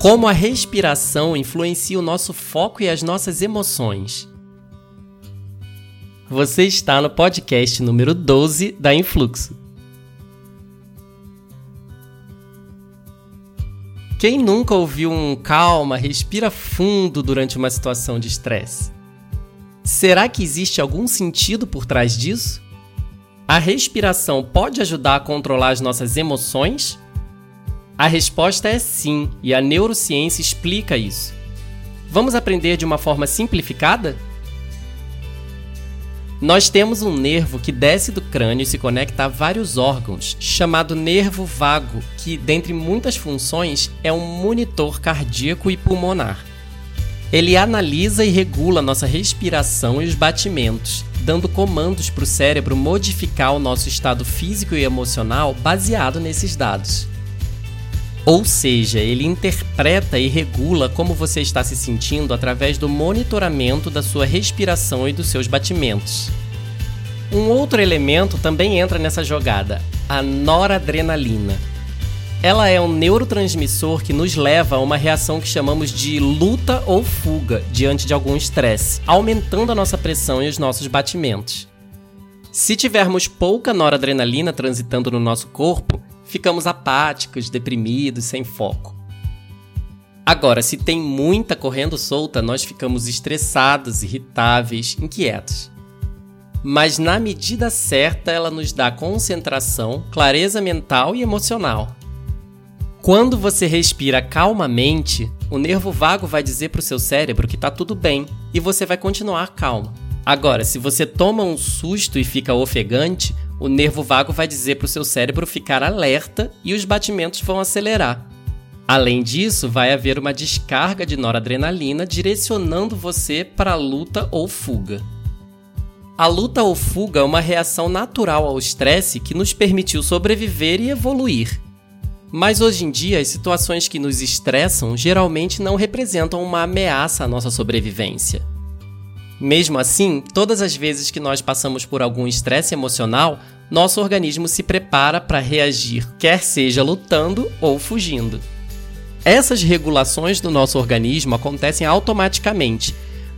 Como a respiração influencia o nosso foco e as nossas emoções. Você está no podcast número 12 da Influxo. Quem nunca ouviu um calma, respira fundo durante uma situação de estresse? Será que existe algum sentido por trás disso? A respiração pode ajudar a controlar as nossas emoções? A resposta é sim, e a neurociência explica isso. Vamos aprender de uma forma simplificada? Nós temos um nervo que desce do crânio e se conecta a vários órgãos, chamado nervo vago, que, dentre muitas funções, é um monitor cardíaco e pulmonar. Ele analisa e regula nossa respiração e os batimentos, dando comandos para o cérebro modificar o nosso estado físico e emocional baseado nesses dados. Ou seja, ele interpreta e regula como você está se sentindo através do monitoramento da sua respiração e dos seus batimentos. Um outro elemento também entra nessa jogada, a noradrenalina ela é um neurotransmissor que nos leva a uma reação que chamamos de luta ou fuga diante de algum estresse, aumentando a nossa pressão e os nossos batimentos. Se tivermos pouca noradrenalina transitando no nosso corpo, ficamos apáticos, deprimidos, sem foco. Agora, se tem muita correndo solta, nós ficamos estressados, irritáveis, inquietos. Mas na medida certa, ela nos dá concentração, clareza mental e emocional. Quando você respira calmamente, o nervo vago vai dizer para o seu cérebro que está tudo bem e você vai continuar calmo. Agora, se você toma um susto e fica ofegante, o nervo vago vai dizer para o seu cérebro ficar alerta e os batimentos vão acelerar. Além disso, vai haver uma descarga de noradrenalina direcionando você para a luta ou fuga. A luta ou fuga é uma reação natural ao estresse que nos permitiu sobreviver e evoluir. Mas hoje em dia, as situações que nos estressam geralmente não representam uma ameaça à nossa sobrevivência. Mesmo assim, todas as vezes que nós passamos por algum estresse emocional, nosso organismo se prepara para reagir, quer seja lutando ou fugindo. Essas regulações do nosso organismo acontecem automaticamente,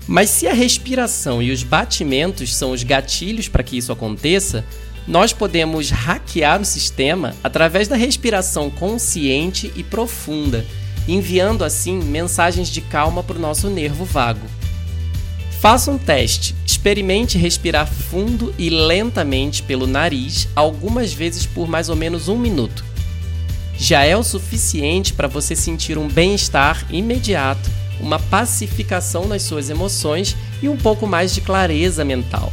mas se a respiração e os batimentos são os gatilhos para que isso aconteça, nós podemos hackear o sistema através da respiração consciente e profunda, enviando assim mensagens de calma para o nosso nervo vago. Faça um teste. Experimente respirar fundo e lentamente pelo nariz algumas vezes por mais ou menos um minuto. Já é o suficiente para você sentir um bem-estar imediato, uma pacificação nas suas emoções e um pouco mais de clareza mental.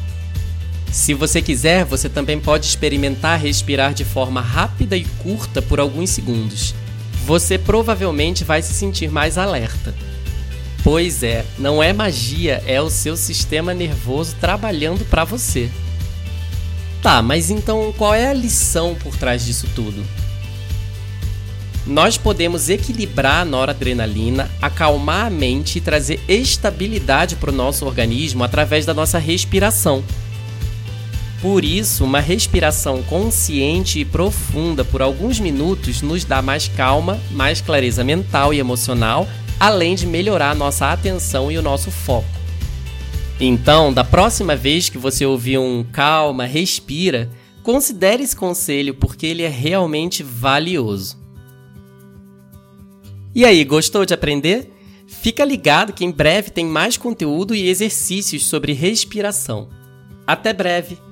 Se você quiser, você também pode experimentar respirar de forma rápida e curta por alguns segundos. Você provavelmente vai se sentir mais alerta. Pois é, não é magia, é o seu sistema nervoso trabalhando para você. Tá, mas então qual é a lição por trás disso tudo? Nós podemos equilibrar a noradrenalina, acalmar a mente e trazer estabilidade para o nosso organismo através da nossa respiração. Por isso, uma respiração consciente e profunda por alguns minutos nos dá mais calma, mais clareza mental e emocional, além de melhorar nossa atenção e o nosso foco. Então, da próxima vez que você ouvir um calma, respira, considere esse conselho porque ele é realmente valioso. E aí, gostou de aprender? Fica ligado que em breve tem mais conteúdo e exercícios sobre respiração. Até breve!